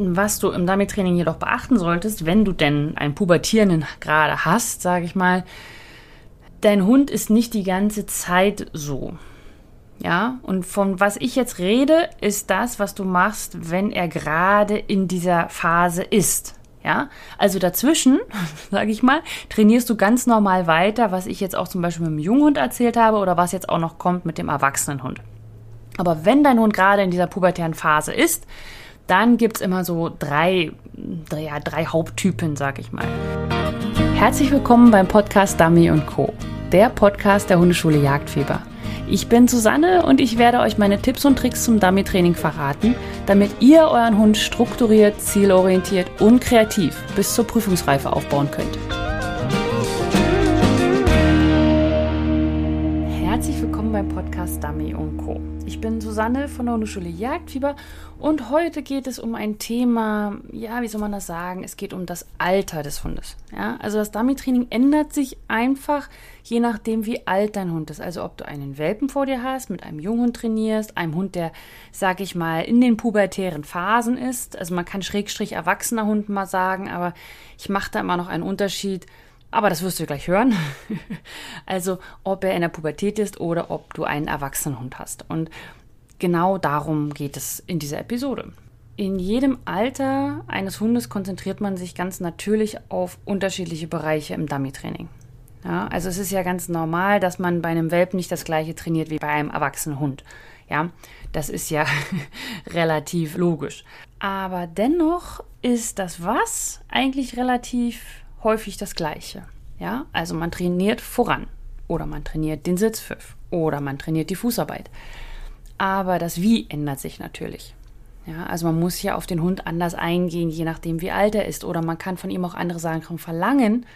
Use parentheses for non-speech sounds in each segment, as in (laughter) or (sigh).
Was du im Dummy-Training jedoch beachten solltest, wenn du denn einen Pubertierenden gerade hast, sage ich mal, dein Hund ist nicht die ganze Zeit so. Ja, und von was ich jetzt rede, ist das, was du machst, wenn er gerade in dieser Phase ist. Ja, also dazwischen, (laughs) sage ich mal, trainierst du ganz normal weiter, was ich jetzt auch zum Beispiel mit dem Junghund erzählt habe oder was jetzt auch noch kommt mit dem Erwachsenenhund. Aber wenn dein Hund gerade in dieser pubertären Phase ist, dann gibt's immer so drei, drei, ja, drei Haupttypen, sag ich mal. Herzlich willkommen beim Podcast Dummy Co., der Podcast der Hundeschule Jagdfieber. Ich bin Susanne und ich werde euch meine Tipps und Tricks zum Dummy-Training verraten, damit ihr euren Hund strukturiert, zielorientiert und kreativ bis zur Prüfungsreife aufbauen könnt. Willkommen beim Podcast Dummy Co. Ich bin Susanne von der Hundeschule Jagdfieber und heute geht es um ein Thema, ja, wie soll man das sagen? Es geht um das Alter des Hundes. Ja, also das Dummy-Training ändert sich einfach je nachdem, wie alt dein Hund ist. Also ob du einen Welpen vor dir hast, mit einem Junghund trainierst, einem Hund, der, sag ich mal, in den pubertären Phasen ist. Also man kann Schrägstrich erwachsener Hund mal sagen, aber ich mache da immer noch einen Unterschied aber das wirst du gleich hören. (laughs) also, ob er in der Pubertät ist oder ob du einen Erwachsenenhund hast. Und genau darum geht es in dieser Episode. In jedem Alter eines Hundes konzentriert man sich ganz natürlich auf unterschiedliche Bereiche im Dummy-Training. Ja, also es ist ja ganz normal, dass man bei einem Welpen nicht das gleiche trainiert wie bei einem erwachsenen Hund. Ja, das ist ja (laughs) relativ logisch. Aber dennoch ist das Was eigentlich relativ häufig das Gleiche. Ja, also man trainiert voran oder man trainiert den Sitzpfiff oder man trainiert die Fußarbeit. Aber das Wie ändert sich natürlich. Ja, also man muss ja auf den Hund anders eingehen, je nachdem wie alt er ist. Oder man kann von ihm auch andere Sachen verlangen,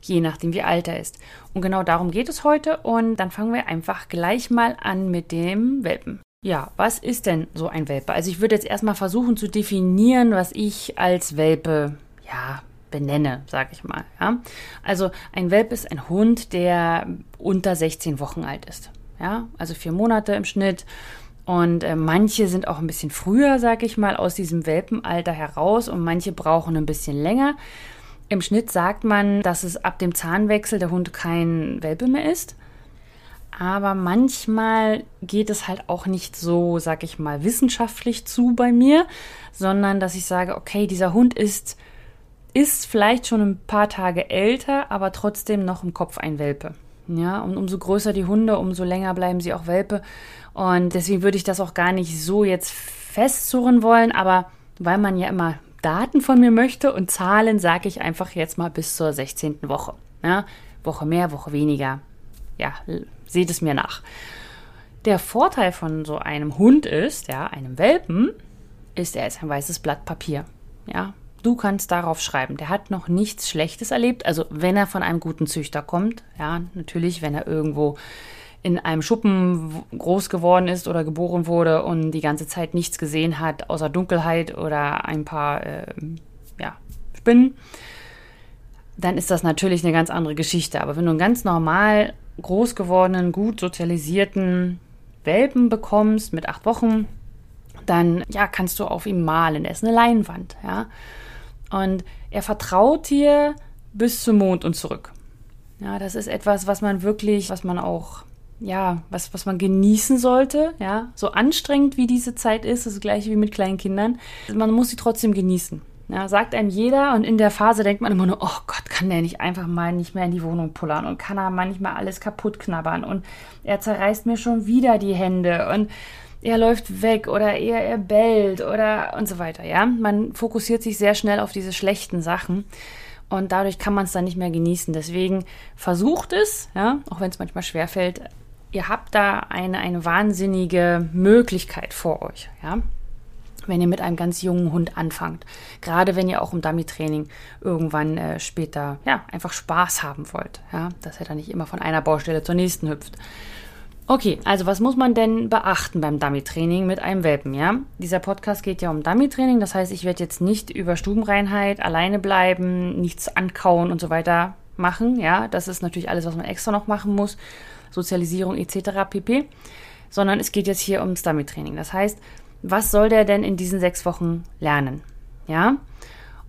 je nachdem wie alt er ist. Und genau darum geht es heute. Und dann fangen wir einfach gleich mal an mit dem Welpen. Ja, was ist denn so ein Welpe? Also ich würde jetzt erstmal versuchen zu definieren, was ich als Welpe ja, benenne, sage ich mal. Ja? Also ein Welp ist ein Hund, der unter 16 Wochen alt ist. Ja, also vier Monate im Schnitt. Und äh, manche sind auch ein bisschen früher, sage ich mal, aus diesem Welpenalter heraus und manche brauchen ein bisschen länger. Im Schnitt sagt man, dass es ab dem Zahnwechsel der Hund kein Welpe mehr ist. Aber manchmal geht es halt auch nicht so, sag ich mal, wissenschaftlich zu bei mir, sondern dass ich sage, okay, dieser Hund ist ist vielleicht schon ein paar Tage älter, aber trotzdem noch im Kopf ein Welpe. Ja, und umso größer die Hunde, umso länger bleiben sie auch Welpe. Und deswegen würde ich das auch gar nicht so jetzt festzurren wollen, aber weil man ja immer Daten von mir möchte und Zahlen, sage ich einfach jetzt mal bis zur 16. Woche. Ja, Woche mehr, Woche weniger. Ja, seht es mir nach. Der Vorteil von so einem Hund ist, ja, einem Welpen, ist, er ist ein weißes Blatt Papier. Ja, Du kannst darauf schreiben, der hat noch nichts Schlechtes erlebt. Also wenn er von einem guten Züchter kommt, ja, natürlich, wenn er irgendwo in einem Schuppen groß geworden ist oder geboren wurde und die ganze Zeit nichts gesehen hat, außer Dunkelheit oder ein paar äh, ja, Spinnen, dann ist das natürlich eine ganz andere Geschichte. Aber wenn du einen ganz normal groß gewordenen, gut sozialisierten Welpen bekommst mit acht Wochen, dann ja, kannst du auf ihm malen. Er ist eine Leinwand, ja. Und er vertraut dir bis zum Mond und zurück. Ja, das ist etwas, was man wirklich, was man auch, ja, was, was man genießen sollte. Ja, so anstrengend wie diese Zeit ist, das gleiche wie mit kleinen Kindern. Man muss sie trotzdem genießen. Ja, sagt einem jeder und in der Phase denkt man immer nur, oh Gott, kann der nicht einfach mal nicht mehr in die Wohnung pullern und kann er manchmal alles kaputt knabbern und er zerreißt mir schon wieder die Hände und er läuft weg oder er, er bellt oder und so weiter, ja. Man fokussiert sich sehr schnell auf diese schlechten Sachen und dadurch kann man es dann nicht mehr genießen. Deswegen versucht es, ja, auch wenn es manchmal schwerfällt. Ihr habt da eine, eine wahnsinnige Möglichkeit vor euch, ja wenn ihr mit einem ganz jungen Hund anfangt. Gerade wenn ihr auch im Dummy-Training irgendwann äh, später ja einfach Spaß haben wollt, ja, dass er dann nicht immer von einer Baustelle zur nächsten hüpft. Okay, also was muss man denn beachten beim Dummy-Training mit einem Welpen, ja? Dieser Podcast geht ja um Dummy-Training, das heißt, ich werde jetzt nicht über Stubenreinheit, alleine bleiben, nichts ankauen und so weiter machen, ja? Das ist natürlich alles, was man extra noch machen muss, Sozialisierung etc. pp. Sondern es geht jetzt hier ums Dummy-Training. Das heißt, was soll der denn in diesen sechs Wochen lernen? Ja?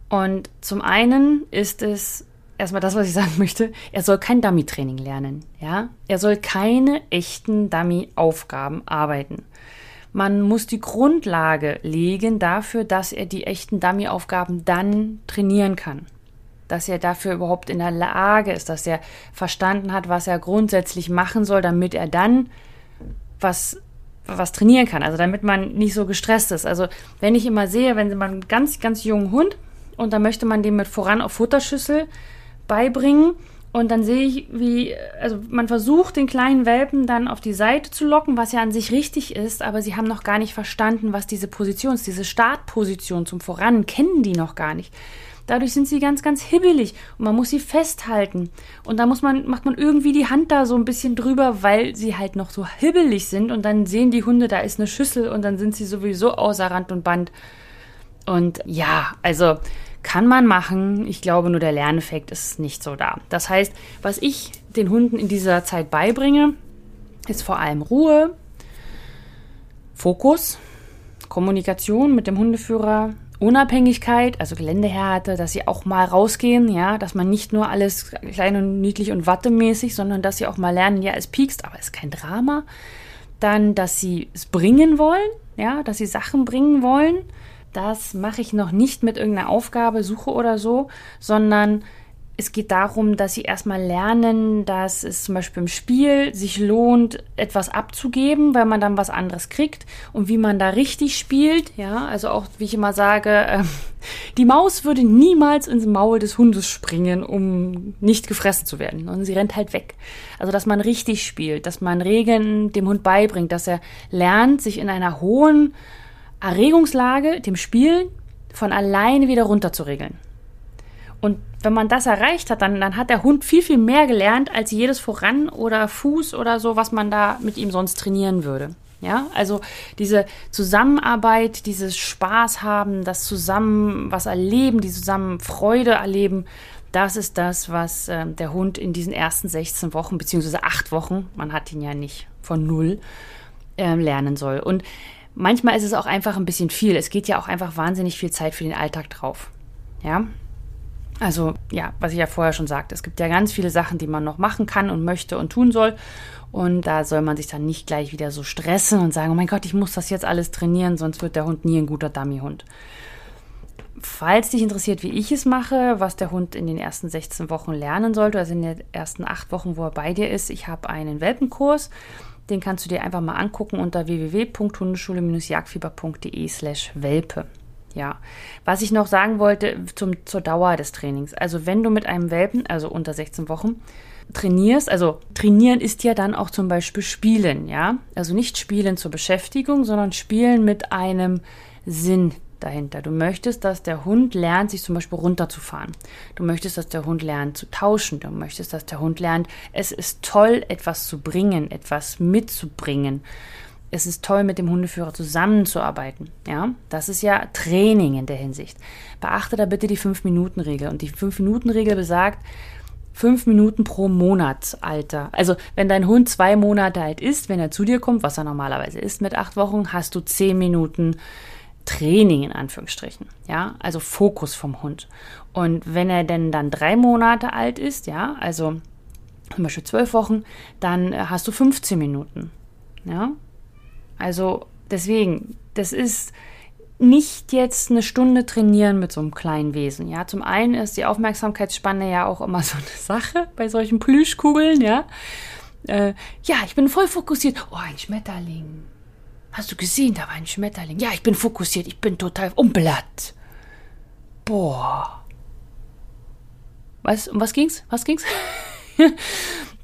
Und zum einen ist es erstmal das, was ich sagen möchte, er soll kein Dummy-Training lernen. Ja? Er soll keine echten Dummy-Aufgaben arbeiten. Man muss die Grundlage legen dafür, dass er die echten Dummy-Aufgaben dann trainieren kann. Dass er dafür überhaupt in der Lage ist, dass er verstanden hat, was er grundsätzlich machen soll, damit er dann was, was trainieren kann. Also damit man nicht so gestresst ist. Also wenn ich immer sehe, wenn man einen ganz, ganz jungen Hund und dann möchte man dem mit voran auf Futterschüssel beibringen, und dann sehe ich, wie, also man versucht, den kleinen Welpen dann auf die Seite zu locken, was ja an sich richtig ist, aber sie haben noch gar nicht verstanden, was diese Position ist, diese Startposition zum Voran, kennen die noch gar nicht. Dadurch sind sie ganz, ganz hibbelig und man muss sie festhalten. Und da muss man, macht man irgendwie die Hand da so ein bisschen drüber, weil sie halt noch so hibbelig sind und dann sehen die Hunde, da ist eine Schüssel und dann sind sie sowieso außer Rand und Band. Und ja, also kann man machen. Ich glaube, nur der Lerneffekt ist nicht so da. Das heißt, was ich den Hunden in dieser Zeit beibringe, ist vor allem Ruhe, Fokus, Kommunikation mit dem Hundeführer, Unabhängigkeit, also Geländehärte, dass sie auch mal rausgehen, ja, dass man nicht nur alles klein und niedlich und wattemäßig, sondern dass sie auch mal lernen, ja, es piekst, aber es ist kein Drama. Dann, dass sie es bringen wollen, ja, dass sie Sachen bringen wollen das mache ich noch nicht mit irgendeiner Aufgabe, Suche oder so, sondern es geht darum, dass sie erstmal lernen, dass es zum Beispiel im Spiel sich lohnt, etwas abzugeben, weil man dann was anderes kriegt und wie man da richtig spielt. Ja, also auch, wie ich immer sage, äh, die Maus würde niemals ins Maul des Hundes springen, um nicht gefressen zu werden. Und sie rennt halt weg. Also, dass man richtig spielt, dass man Regeln dem Hund beibringt, dass er lernt, sich in einer hohen Erregungslage, dem Spielen, von alleine wieder runter zu regeln. Und wenn man das erreicht hat, dann, dann hat der Hund viel, viel mehr gelernt als jedes Voran oder Fuß oder so, was man da mit ihm sonst trainieren würde. Ja, also diese Zusammenarbeit, dieses Spaß haben, das zusammen was erleben, die zusammen Freude erleben, das ist das, was äh, der Hund in diesen ersten 16 Wochen, beziehungsweise acht Wochen, man hat ihn ja nicht von null, äh, lernen soll. Und manchmal ist es auch einfach ein bisschen viel. Es geht ja auch einfach wahnsinnig viel Zeit für den Alltag drauf. Ja. Also, ja, was ich ja vorher schon sagte, es gibt ja ganz viele Sachen, die man noch machen kann und möchte und tun soll. Und da soll man sich dann nicht gleich wieder so stressen und sagen, oh mein Gott, ich muss das jetzt alles trainieren, sonst wird der Hund nie ein guter Dummy-Hund. Falls dich interessiert, wie ich es mache, was der Hund in den ersten 16 Wochen lernen sollte, also in den ersten acht Wochen, wo er bei dir ist, ich habe einen Welpenkurs. Den kannst du dir einfach mal angucken unter www.hundeschule-jagdfieber.de slash Welpe. Ja, was ich noch sagen wollte zum, zur Dauer des Trainings. Also wenn du mit einem Welpen, also unter 16 Wochen, trainierst, also trainieren ist ja dann auch zum Beispiel Spielen, ja. Also nicht Spielen zur Beschäftigung, sondern Spielen mit einem Sinn dahinter. Du möchtest, dass der Hund lernt, sich zum Beispiel runterzufahren. Du möchtest, dass der Hund lernt zu tauschen. Du möchtest, dass der Hund lernt, es ist toll, etwas zu bringen, etwas mitzubringen. Es ist toll, mit dem Hundeführer zusammenzuarbeiten. Ja, das ist ja Training in der Hinsicht. Beachte da bitte die 5-Minuten-Regel. Und die 5-Minuten-Regel besagt, fünf Minuten pro Monatsalter. Also wenn dein Hund zwei Monate alt ist, wenn er zu dir kommt, was er normalerweise ist mit acht Wochen, hast du zehn Minuten Training in Anführungsstrichen, ja, also Fokus vom Hund. Und wenn er denn dann drei Monate alt ist, ja, also zum Beispiel zwölf Wochen, dann äh, hast du 15 Minuten, ja. Also deswegen, das ist nicht jetzt eine Stunde trainieren mit so einem kleinen Wesen, ja. Zum einen ist die Aufmerksamkeitsspanne ja auch immer (laughs) so eine Sache bei solchen Plüschkugeln, ja. Äh, ja, ich bin voll fokussiert. Oh, ein Schmetterling Hast du gesehen, da war ein Schmetterling. Ja, ich bin fokussiert, ich bin total umblatt. Boah. Was, um was ging's? Was ging's? (laughs)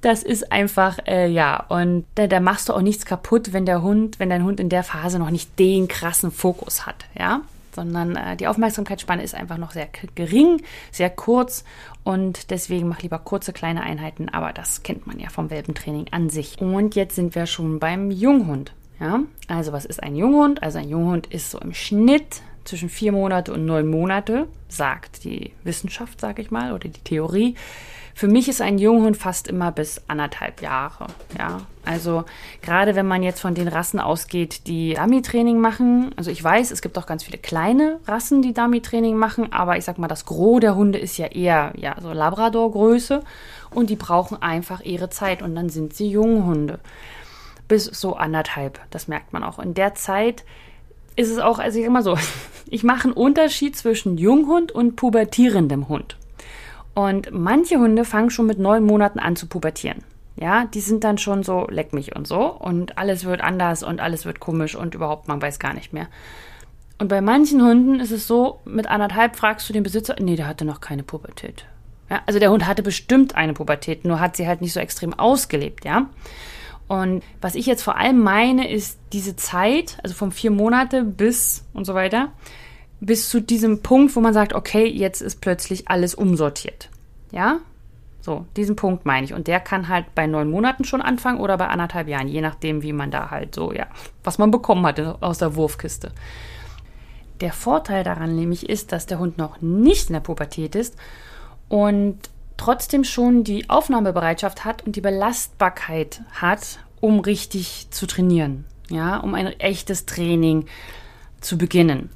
das ist einfach, äh, ja, und da, da machst du auch nichts kaputt, wenn der Hund, wenn dein Hund in der Phase noch nicht den krassen Fokus hat, ja sondern äh, die Aufmerksamkeitsspanne ist einfach noch sehr gering, sehr kurz und deswegen mach lieber kurze kleine Einheiten, aber das kennt man ja vom Welpentraining an sich. Und jetzt sind wir schon beim Junghund. Ja, also was ist ein Junghund? Also ein Junghund ist so im Schnitt zwischen vier Monate und neun Monate, sagt die Wissenschaft, sage ich mal, oder die Theorie. Für mich ist ein Junghund fast immer bis anderthalb Jahre. Ja, also gerade wenn man jetzt von den Rassen ausgeht, die Dummy-Training machen. Also ich weiß, es gibt auch ganz viele kleine Rassen, die Dummy-Training machen, aber ich sag mal, das Gros der Hunde ist ja eher ja so Labrador-Größe und die brauchen einfach ihre Zeit und dann sind sie Junghunde bis so anderthalb. Das merkt man auch. In der Zeit ist es auch, also ich sag mal so, (laughs) ich mache einen Unterschied zwischen Junghund und pubertierendem Hund. Und manche Hunde fangen schon mit neun Monaten an zu pubertieren. Ja, die sind dann schon so, leck mich und so. Und alles wird anders und alles wird komisch und überhaupt, man weiß gar nicht mehr. Und bei manchen Hunden ist es so, mit anderthalb fragst du den Besitzer, nee, der hatte noch keine Pubertät. Ja, also der Hund hatte bestimmt eine Pubertät, nur hat sie halt nicht so extrem ausgelebt, ja. Und was ich jetzt vor allem meine, ist diese Zeit, also von vier Monate bis und so weiter, bis zu diesem Punkt, wo man sagt, okay, jetzt ist plötzlich alles umsortiert. Ja? So, diesen Punkt meine ich. Und der kann halt bei neun Monaten schon anfangen oder bei anderthalb Jahren, je nachdem, wie man da halt so, ja, was man bekommen hat aus der Wurfkiste. Der Vorteil daran nämlich ist, dass der Hund noch nicht in der Pubertät ist und trotzdem schon die Aufnahmebereitschaft hat und die Belastbarkeit hat, um richtig zu trainieren. Ja, um ein echtes Training zu beginnen.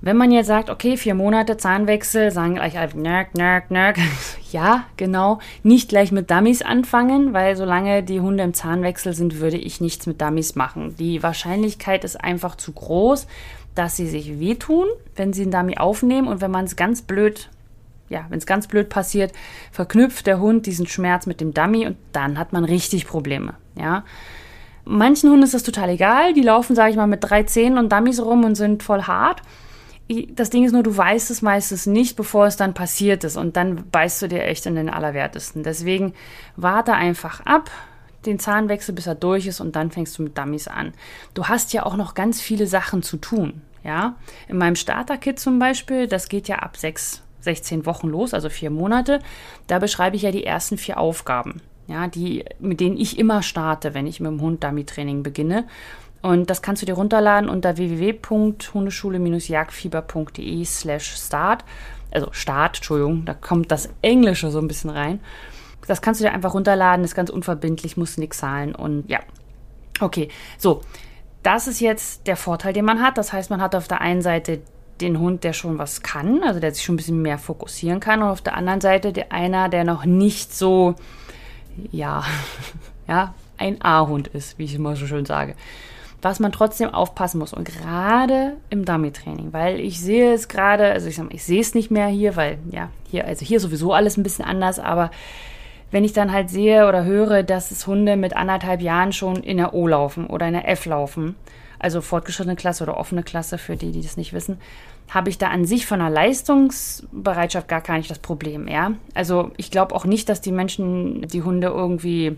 Wenn man jetzt sagt, okay, vier Monate Zahnwechsel, sagen gleich alle, nörg, nörg, nörg. (laughs) ja, genau. Nicht gleich mit Dummies anfangen, weil solange die Hunde im Zahnwechsel sind, würde ich nichts mit Dummies machen. Die Wahrscheinlichkeit ist einfach zu groß, dass sie sich wehtun, wenn sie einen Dummy aufnehmen und wenn man es ganz blöd ja, wenn es ganz blöd passiert, verknüpft der Hund diesen Schmerz mit dem Dummy und dann hat man richtig Probleme, ja. Manchen Hunden ist das total egal, die laufen, sage ich mal, mit drei Zähnen und Dummies rum und sind voll hart das Ding ist nur, du weißt es meistens nicht, bevor es dann passiert ist. Und dann beißt du dir echt in den Allerwertesten. Deswegen warte einfach ab, den Zahnwechsel, bis er durch ist und dann fängst du mit Dummies an. Du hast ja auch noch ganz viele Sachen zu tun. Ja, in meinem Starter-Kit zum Beispiel, das geht ja ab sechs, 16 Wochen los, also vier Monate. Da beschreibe ich ja die ersten vier Aufgaben, ja, die, mit denen ich immer starte, wenn ich mit dem Hund Dummy-Training beginne. Und das kannst du dir runterladen unter www.hundeschule-jagdfieber.de slash start. Also Start, Entschuldigung, da kommt das Englische so ein bisschen rein. Das kannst du dir einfach runterladen, ist ganz unverbindlich, musst nichts zahlen und ja. Okay, so. Das ist jetzt der Vorteil, den man hat. Das heißt, man hat auf der einen Seite den Hund, der schon was kann, also der sich schon ein bisschen mehr fokussieren kann, und auf der anderen Seite der einer, der noch nicht so, ja, (laughs) ja, ein A-Hund ist, wie ich immer so schön sage was man trotzdem aufpassen muss. Und gerade im Dummy-Training, weil ich sehe es gerade, also ich, sag, ich sehe es nicht mehr hier, weil ja, hier, also hier sowieso alles ein bisschen anders, aber wenn ich dann halt sehe oder höre, dass es Hunde mit anderthalb Jahren schon in der O laufen oder in der F laufen, also fortgeschrittene Klasse oder offene Klasse für die, die das nicht wissen, habe ich da an sich von der Leistungsbereitschaft gar, gar nicht das Problem, ja. Also ich glaube auch nicht, dass die Menschen die Hunde irgendwie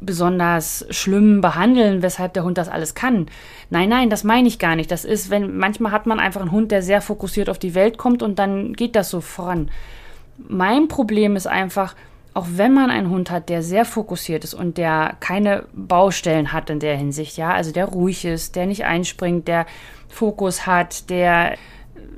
besonders schlimm behandeln, weshalb der Hund das alles kann. Nein, nein, das meine ich gar nicht. Das ist, wenn manchmal hat man einfach einen Hund, der sehr fokussiert auf die Welt kommt und dann geht das so voran. Mein Problem ist einfach, auch wenn man einen Hund hat, der sehr fokussiert ist und der keine Baustellen hat in der Hinsicht, ja, also der ruhig ist, der nicht einspringt, der Fokus hat, der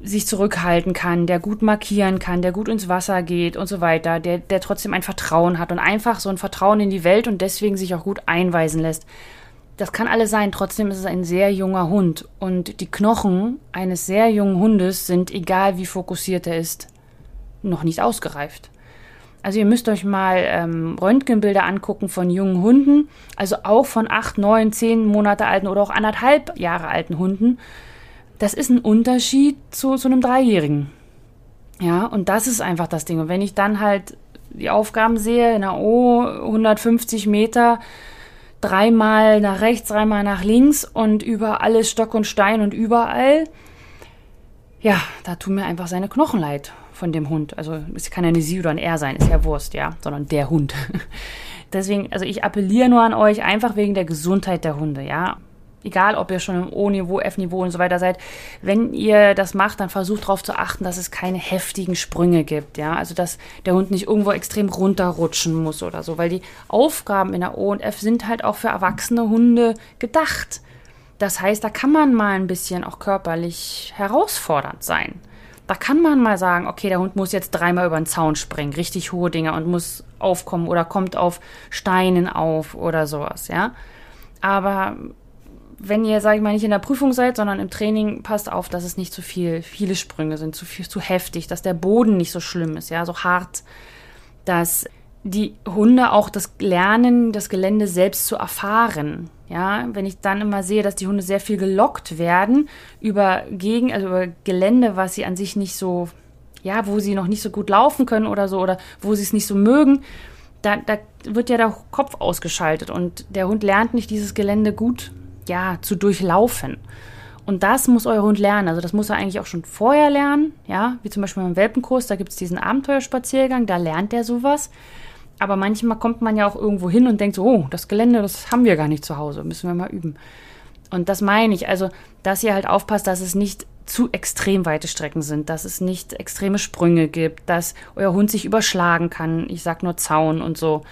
sich zurückhalten kann, der gut markieren kann, der gut ins Wasser geht und so weiter, der, der trotzdem ein Vertrauen hat und einfach so ein Vertrauen in die Welt und deswegen sich auch gut einweisen lässt. Das kann alles sein, trotzdem ist es ein sehr junger Hund und die Knochen eines sehr jungen Hundes sind, egal wie fokussiert er ist, noch nicht ausgereift. Also ihr müsst euch mal ähm, Röntgenbilder angucken von jungen Hunden, also auch von acht, neun, zehn Monate alten oder auch anderthalb Jahre alten Hunden das ist ein Unterschied zu, zu einem Dreijährigen. Ja, und das ist einfach das Ding. Und wenn ich dann halt die Aufgaben sehe, in der O 150 Meter, dreimal nach rechts, dreimal nach links und über alles Stock und Stein und überall, ja, da tun mir einfach seine Knochen leid von dem Hund. Also es kann ja eine Sie oder ein Er sein, ist ja Wurst, ja, sondern der Hund. (laughs) Deswegen, also ich appelliere nur an euch, einfach wegen der Gesundheit der Hunde, ja egal ob ihr schon im O-Niveau, F-Niveau und so weiter seid, wenn ihr das macht, dann versucht darauf zu achten, dass es keine heftigen Sprünge gibt, ja, also dass der Hund nicht irgendwo extrem runterrutschen muss oder so, weil die Aufgaben in der O und F sind halt auch für erwachsene Hunde gedacht. Das heißt, da kann man mal ein bisschen auch körperlich herausfordernd sein. Da kann man mal sagen, okay, der Hund muss jetzt dreimal über den Zaun springen, richtig hohe Dinge und muss aufkommen oder kommt auf Steinen auf oder sowas, ja. Aber wenn ihr, sage ich mal, nicht in der Prüfung seid, sondern im Training, passt auf, dass es nicht zu viel, viele Sprünge sind, zu viel, zu heftig, dass der Boden nicht so schlimm ist, ja, so hart, dass die Hunde auch das lernen, das Gelände selbst zu erfahren. Ja, wenn ich dann immer sehe, dass die Hunde sehr viel gelockt werden über Gegen, also über Gelände, was sie an sich nicht so, ja, wo sie noch nicht so gut laufen können oder so, oder wo sie es nicht so mögen, da, da wird ja der Kopf ausgeschaltet und der Hund lernt nicht dieses Gelände gut, ja, zu durchlaufen. Und das muss euer Hund lernen. Also das muss er eigentlich auch schon vorher lernen, ja, wie zum Beispiel beim Welpenkurs, da gibt es diesen Abenteuerspaziergang, da lernt er sowas. Aber manchmal kommt man ja auch irgendwo hin und denkt so, oh, das Gelände, das haben wir gar nicht zu Hause, müssen wir mal üben. Und das meine ich, also, dass ihr halt aufpasst, dass es nicht zu extrem weite Strecken sind, dass es nicht extreme Sprünge gibt, dass euer Hund sich überschlagen kann. Ich sag nur Zaun und so.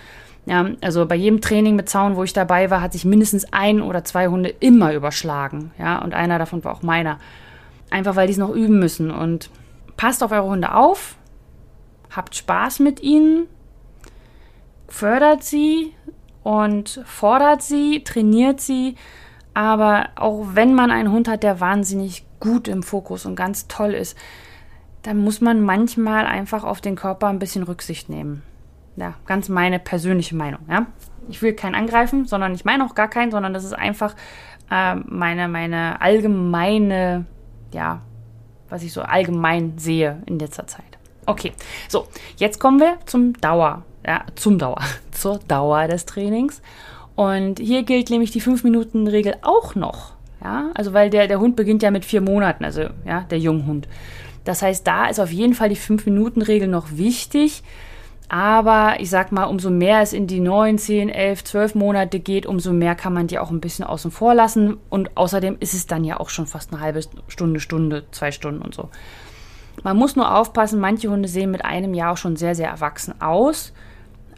Ja, also bei jedem Training mit Zaun, wo ich dabei war, hat sich mindestens ein oder zwei Hunde immer überschlagen. Ja, und einer davon war auch meiner. Einfach weil die es noch üben müssen. Und passt auf eure Hunde auf, habt Spaß mit ihnen, fördert sie und fordert sie, trainiert sie. Aber auch wenn man einen Hund hat, der wahnsinnig gut im Fokus und ganz toll ist, dann muss man manchmal einfach auf den Körper ein bisschen Rücksicht nehmen. Ja, ganz meine persönliche Meinung. Ja? Ich will keinen angreifen, sondern ich meine auch gar keinen, sondern das ist einfach äh, meine, meine allgemeine, ja, was ich so allgemein sehe in letzter Zeit. Okay, so, jetzt kommen wir zum Dauer ja, zum Dauer, (laughs) zur Dauer des Trainings. Und hier gilt nämlich die 5-Minuten-Regel auch noch. Ja, also weil der, der Hund beginnt ja mit vier Monaten, also ja, der Junghund. Das heißt, da ist auf jeden Fall die 5-Minuten-Regel noch wichtig. Aber ich sag mal, umso mehr es in die 9, 10, 11, 12 Monate geht, umso mehr kann man die auch ein bisschen außen vor lassen. Und außerdem ist es dann ja auch schon fast eine halbe Stunde, Stunde, zwei Stunden und so. Man muss nur aufpassen, manche Hunde sehen mit einem Jahr auch schon sehr, sehr erwachsen aus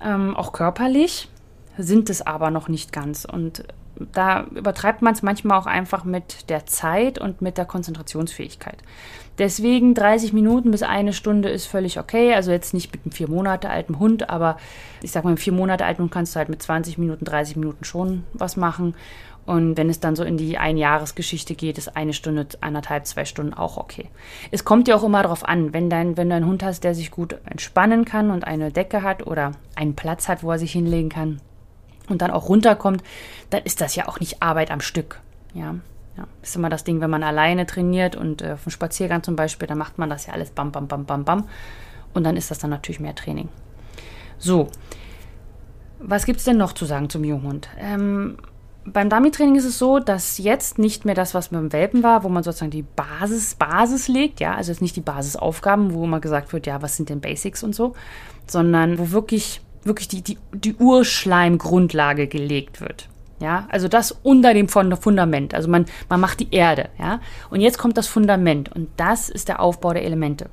ähm, auch körperlich, sind es aber noch nicht ganz. Und da übertreibt man es manchmal auch einfach mit der Zeit und mit der Konzentrationsfähigkeit. Deswegen 30 Minuten bis eine Stunde ist völlig okay. Also jetzt nicht mit einem vier Monate alten Hund, aber ich sag mal, mit vier Monate alten Hund kannst du halt mit 20 Minuten, 30 Minuten schon was machen. Und wenn es dann so in die Einjahresgeschichte geht, ist eine Stunde, anderthalb, zwei Stunden auch okay. Es kommt ja auch immer darauf an, wenn, dein, wenn du einen Hund hast, der sich gut entspannen kann und eine Decke hat oder einen Platz hat, wo er sich hinlegen kann und dann auch runterkommt, dann ist das ja auch nicht Arbeit am Stück. Ja, ja. ist immer das Ding, wenn man alleine trainiert und äh, dem Spaziergang zum Beispiel, dann macht man das ja alles bam, bam, bam, bam, bam. Und dann ist das dann natürlich mehr Training. So, was gibt es denn noch zu sagen zum Junghund? Ähm, beim Dummy-Training ist es so, dass jetzt nicht mehr das, was beim Welpen war, wo man sozusagen die Basis, Basis legt, ja, also jetzt nicht die Basisaufgaben, wo immer gesagt wird, ja, was sind denn Basics und so, sondern wo wirklich, wirklich die, die, die Urschleimgrundlage gelegt wird. Ja, also das unter dem Fundament. Also man, man macht die Erde, ja. Und jetzt kommt das Fundament und das ist der Aufbau der Elemente.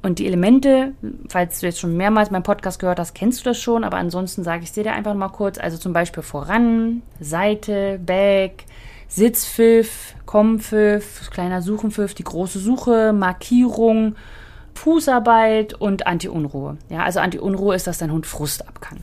Und die Elemente, falls du jetzt schon mehrmals meinen Podcast gehört hast, kennst du das schon, aber ansonsten sage ich dir einfach mal kurz. Also zum Beispiel voran, Seite, Back, Sitzpfiff, Kommpfiff, kleiner Suchenpfiff, die große Suche, Markierung, Fußarbeit und Anti-Unruhe. Ja, also Anti-Unruhe ist, dass dein Hund Frust ab kann.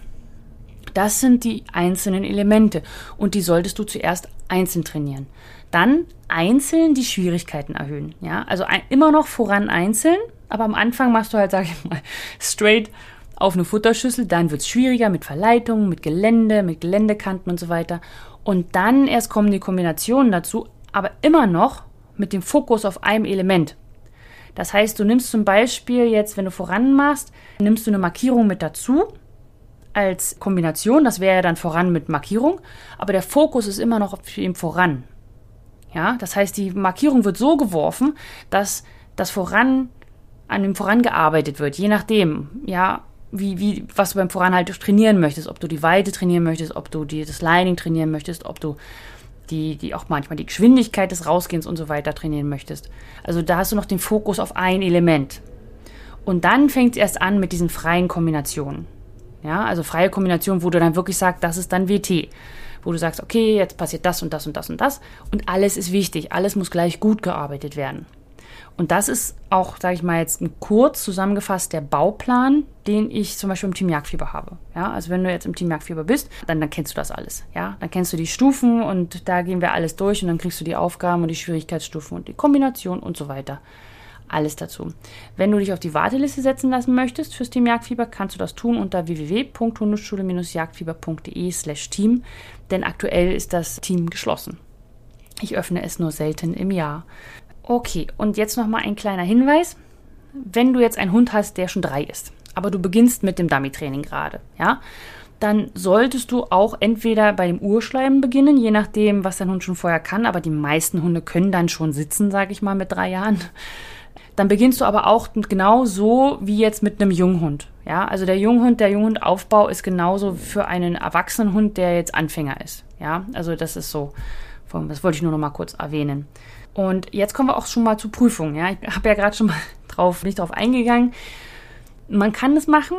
Das sind die einzelnen Elemente und die solltest du zuerst einzeln trainieren. Dann einzeln die Schwierigkeiten erhöhen. Ja, also ein, immer noch voran einzeln, aber am Anfang machst du halt, (laughs) sag ich mal, straight auf eine Futterschüssel. Dann wird es schwieriger mit Verleitungen, mit Gelände, mit Geländekanten und so weiter. Und dann erst kommen die Kombinationen dazu, aber immer noch mit dem Fokus auf einem Element. Das heißt, du nimmst zum Beispiel jetzt, wenn du voran machst, nimmst du eine Markierung mit dazu als Kombination. Das wäre ja dann voran mit Markierung. Aber der Fokus ist immer noch auf dem Voran. Ja, das heißt, die Markierung wird so geworfen, dass das Voran an dem vorangearbeitet wird, je nachdem, ja, wie, wie, was du beim Voran halt trainieren möchtest, ob du die Weite trainieren möchtest, ob du die, das Lining trainieren möchtest, ob du die, die auch manchmal die Geschwindigkeit des Rausgehens und so weiter trainieren möchtest. Also da hast du noch den Fokus auf ein Element. Und dann fängt es erst an mit diesen freien Kombinationen. Ja, also freie Kombinationen, wo du dann wirklich sagst, das ist dann WT. wo du sagst, okay, jetzt passiert das und das und das und das und alles ist wichtig, alles muss gleich gut gearbeitet werden. Und das ist auch, sage ich mal jetzt kurz zusammengefasst, der Bauplan, den ich zum Beispiel im Team Jagdfieber habe. Ja, also wenn du jetzt im Team Jagdfieber bist, dann, dann kennst du das alles. Ja, dann kennst du die Stufen und da gehen wir alles durch und dann kriegst du die Aufgaben und die Schwierigkeitsstufen und die Kombination und so weiter. Alles dazu. Wenn du dich auf die Warteliste setzen lassen möchtest fürs Team Jagdfieber, kannst du das tun unter www.hundeschule-jagdfieber.de slash Team, denn aktuell ist das Team geschlossen. Ich öffne es nur selten im Jahr. Okay, und jetzt nochmal ein kleiner Hinweis. Wenn du jetzt einen Hund hast, der schon drei ist, aber du beginnst mit dem Dummy-Training gerade, ja, dann solltest du auch entweder bei dem Urschleimen beginnen, je nachdem, was dein Hund schon vorher kann, aber die meisten Hunde können dann schon sitzen, sage ich mal, mit drei Jahren. Dann beginnst du aber auch genau so wie jetzt mit einem Junghund. Ja, also der Junghund, der Junghundaufbau ist genauso für einen Erwachsenenhund, der jetzt Anfänger ist. Ja, also das ist so. Das wollte ich nur noch mal kurz erwähnen. Und jetzt kommen wir auch schon mal zur Prüfung. Ja, ich habe ja gerade schon mal (laughs) drauf, nicht drauf eingegangen. Man kann das machen.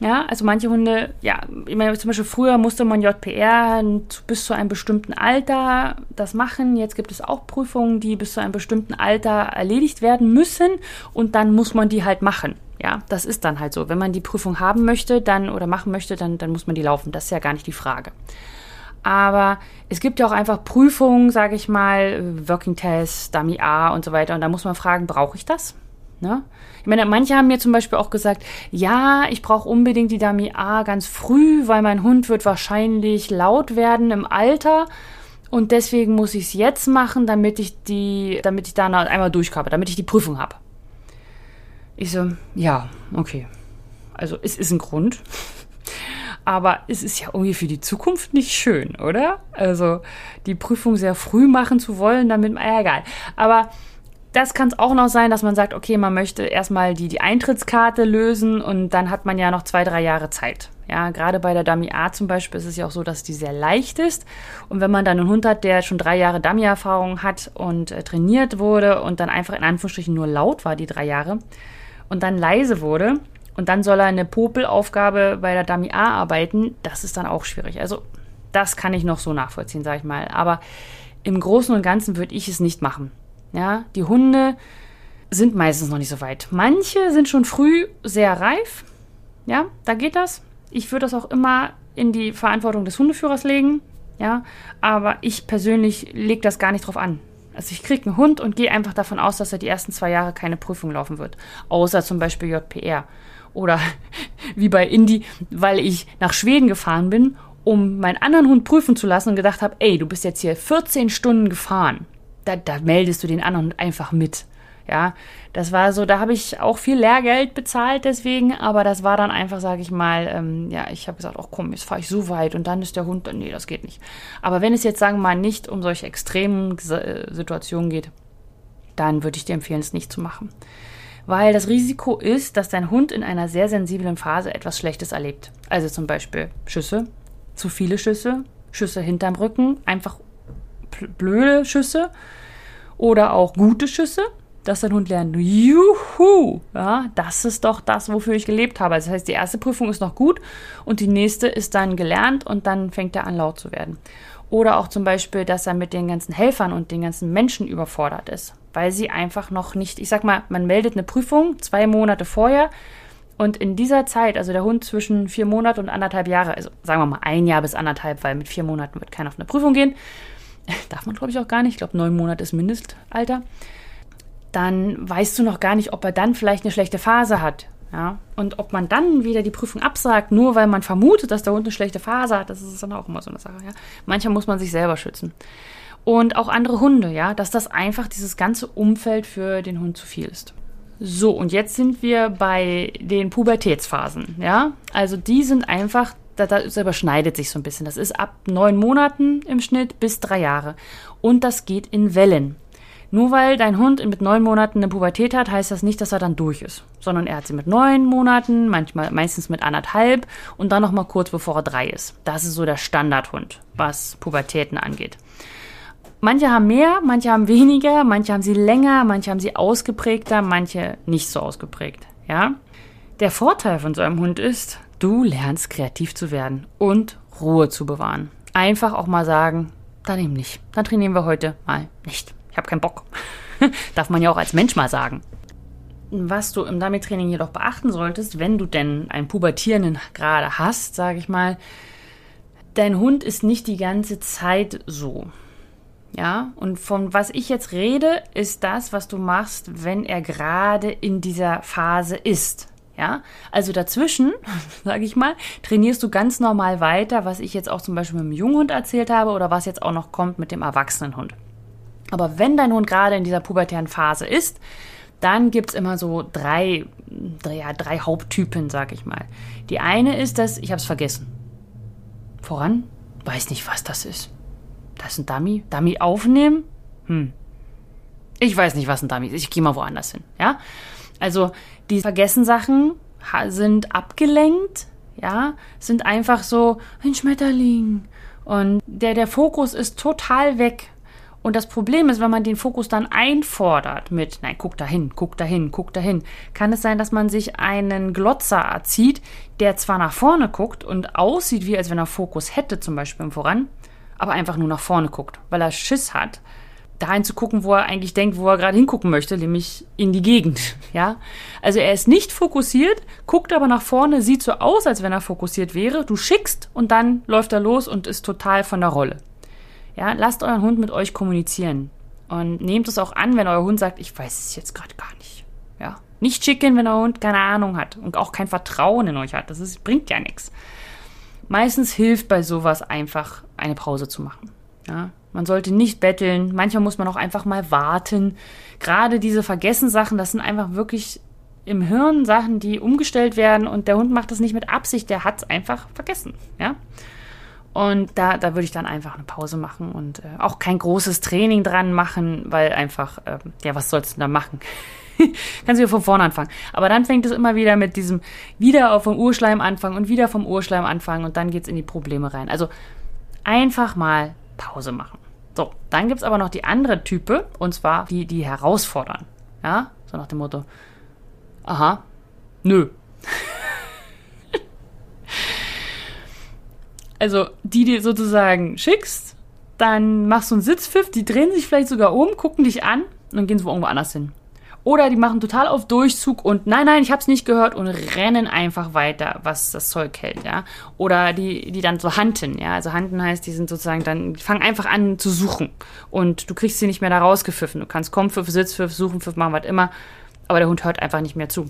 Ja, also manche Hunde, ja, ich meine, zum Beispiel früher musste man JPR bis zu einem bestimmten Alter das machen. Jetzt gibt es auch Prüfungen, die bis zu einem bestimmten Alter erledigt werden müssen und dann muss man die halt machen. Ja, das ist dann halt so. Wenn man die Prüfung haben möchte, dann oder machen möchte, dann, dann muss man die laufen. Das ist ja gar nicht die Frage. Aber es gibt ja auch einfach Prüfungen, sage ich mal, Working Test, Dummy A und so weiter. Und da muss man fragen, brauche ich das? Ne? Ich meine, manche haben mir zum Beispiel auch gesagt, ja, ich brauche unbedingt die Dummy A ganz früh, weil mein Hund wird wahrscheinlich laut werden im Alter. Und deswegen muss ich es jetzt machen, damit ich die, damit ich da einmal durchkappe, damit ich die Prüfung habe. Ich so, ja, okay. Also es ist ein Grund. Aber es ist ja irgendwie für die Zukunft nicht schön, oder? Also die Prüfung sehr früh machen zu wollen, damit, äh, egal. Aber das kann es auch noch sein, dass man sagt, okay, man möchte erstmal die, die Eintrittskarte lösen und dann hat man ja noch zwei, drei Jahre Zeit. Ja, gerade bei der Dummy A zum Beispiel ist es ja auch so, dass die sehr leicht ist. Und wenn man dann einen Hund hat, der schon drei Jahre Dummy-Erfahrung hat und äh, trainiert wurde und dann einfach in Anführungsstrichen nur laut war, die drei Jahre, und dann leise wurde, und dann soll er eine Popelaufgabe bei der Dummy A arbeiten. Das ist dann auch schwierig. Also das kann ich noch so nachvollziehen, sag ich mal. Aber im Großen und Ganzen würde ich es nicht machen. Ja, die Hunde sind meistens noch nicht so weit. Manche sind schon früh sehr reif. Ja, da geht das. Ich würde das auch immer in die Verantwortung des Hundeführers legen. Ja, aber ich persönlich lege das gar nicht drauf an. Also ich kriege einen Hund und gehe einfach davon aus, dass er die ersten zwei Jahre keine Prüfung laufen wird. Außer zum Beispiel JPR. Oder (laughs) wie bei Indy, weil ich nach Schweden gefahren bin, um meinen anderen Hund prüfen zu lassen und gedacht habe, ey, du bist jetzt hier 14 Stunden gefahren. Da, da meldest du den anderen Hund einfach mit. Ja, das war so, da habe ich auch viel Lehrgeld bezahlt deswegen, aber das war dann einfach, sage ich mal, ähm, ja, ich habe gesagt, ach komm, jetzt fahre ich so weit und dann ist der Hund, nee, das geht nicht. Aber wenn es jetzt, sagen wir mal, nicht um solche extremen äh, Situationen geht, dann würde ich dir empfehlen, es nicht zu machen weil das Risiko ist, dass dein Hund in einer sehr sensiblen Phase etwas Schlechtes erlebt. Also zum Beispiel Schüsse, zu viele Schüsse, Schüsse hinterm Rücken, einfach blöde Schüsse oder auch gute Schüsse, dass dein Hund lernt, juhu, ja, das ist doch das, wofür ich gelebt habe. Also das heißt, die erste Prüfung ist noch gut und die nächste ist dann gelernt und dann fängt er an laut zu werden. Oder auch zum Beispiel, dass er mit den ganzen Helfern und den ganzen Menschen überfordert ist weil sie einfach noch nicht, ich sag mal, man meldet eine Prüfung zwei Monate vorher und in dieser Zeit, also der Hund zwischen vier Monate und anderthalb Jahre, also sagen wir mal ein Jahr bis anderthalb, weil mit vier Monaten wird keiner auf eine Prüfung gehen, (laughs) darf man glaube ich auch gar nicht, ich glaube neun Monate ist Mindestalter, dann weißt du noch gar nicht, ob er dann vielleicht eine schlechte Phase hat. Ja, und ob man dann wieder die Prüfung absagt, nur weil man vermutet, dass der Hund eine schlechte Phase hat, das ist dann auch immer so eine Sache. Ja? Manchmal muss man sich selber schützen und auch andere Hunde, ja, dass das einfach dieses ganze Umfeld für den Hund zu viel ist. So, und jetzt sind wir bei den Pubertätsphasen, ja. Also die sind einfach, da, das überschneidet sich so ein bisschen. Das ist ab neun Monaten im Schnitt bis drei Jahre. Und das geht in Wellen. Nur weil dein Hund mit neun Monaten eine Pubertät hat, heißt das nicht, dass er dann durch ist. Sondern er hat sie mit neun Monaten, manchmal meistens mit anderthalb und dann nochmal kurz bevor er drei ist. Das ist so der Standardhund, was Pubertäten angeht. Manche haben mehr, manche haben weniger, manche haben sie länger, manche haben sie ausgeprägter, manche nicht so ausgeprägt. Ja? Der Vorteil von so einem Hund ist, du lernst kreativ zu werden und Ruhe zu bewahren. einfach auch mal sagen, dann eben nicht. Dann trainieren wir heute mal nicht. Ich habe keinen Bock. (laughs) Darf man ja auch als Mensch mal sagen. Was du im Dummy-Training jedoch beachten solltest, wenn du denn einen Pubertierenden gerade hast, sage ich mal, dein Hund ist nicht die ganze Zeit so. Ja, und von was ich jetzt rede, ist das, was du machst, wenn er gerade in dieser Phase ist. Ja, also dazwischen, (laughs) sage ich mal, trainierst du ganz normal weiter, was ich jetzt auch zum Beispiel mit dem Junghund erzählt habe oder was jetzt auch noch kommt mit dem Erwachsenenhund. Aber wenn dein Hund gerade in dieser pubertären Phase ist, dann gibt es immer so drei, ja, drei Haupttypen, sag ich mal. Die eine ist das, ich habe es vergessen. Voran? Weiß nicht, was das ist. Das ist ein Dummy. Dummy aufnehmen? Hm. Ich weiß nicht, was ein Dummy ist. Ich gehe mal woanders hin. Ja? Also, die vergessen Sachen sind abgelenkt, ja, sind einfach so ein Schmetterling. Und der, der Fokus ist total weg. Und das Problem ist, wenn man den Fokus dann einfordert mit, nein, guck dahin, guck dahin, guck dahin, kann es sein, dass man sich einen Glotzer erzieht, der zwar nach vorne guckt und aussieht, wie als wenn er Fokus hätte, zum Beispiel im Voran, aber einfach nur nach vorne guckt, weil er Schiss hat, dahin zu gucken, wo er eigentlich denkt, wo er gerade hingucken möchte, nämlich in die Gegend. (laughs) Ja, also er ist nicht fokussiert, guckt aber nach vorne, sieht so aus, als wenn er fokussiert wäre. Du schickst und dann läuft er los und ist total von der Rolle. Ja, lasst euren Hund mit euch kommunizieren. Und nehmt es auch an, wenn euer Hund sagt, ich weiß es jetzt gerade gar nicht. Ja. Nicht schicken, wenn euer Hund keine Ahnung hat und auch kein Vertrauen in euch hat. Das ist, bringt ja nichts. Meistens hilft bei sowas einfach, eine Pause zu machen. Ja. Man sollte nicht betteln. Manchmal muss man auch einfach mal warten. Gerade diese Vergessensachen, das sind einfach wirklich im Hirn Sachen, die umgestellt werden und der Hund macht das nicht mit Absicht, der hat es einfach vergessen. Ja. Und da, da würde ich dann einfach eine Pause machen und äh, auch kein großes Training dran machen, weil einfach, äh, ja, was sollst du da machen? (laughs) Kannst du von vorne anfangen. Aber dann fängt es immer wieder mit diesem wieder vom Urschleim anfangen und wieder vom Urschleim anfangen und dann geht es in die Probleme rein. Also einfach mal Pause machen. So, dann gibt es aber noch die andere Type und zwar die, die herausfordern. Ja, so nach dem Motto, aha, nö. (laughs) Also die dir sozusagen schickst, dann machst du einen Sitzpfiff, die drehen sich vielleicht sogar um, gucken dich an und dann gehen sie irgendwo anders hin. Oder die machen total auf Durchzug und nein, nein, ich hab's nicht gehört und rennen einfach weiter, was das Zeug hält, ja. Oder die, die dann so hanten, ja. Also hanten heißt, die sind sozusagen dann, die fangen einfach an zu suchen und du kriegst sie nicht mehr da rausgepfiffen. Du kannst Kompfiff, Sitzpfiff, Suchenpfiff machen, was immer, aber der Hund hört einfach nicht mehr zu.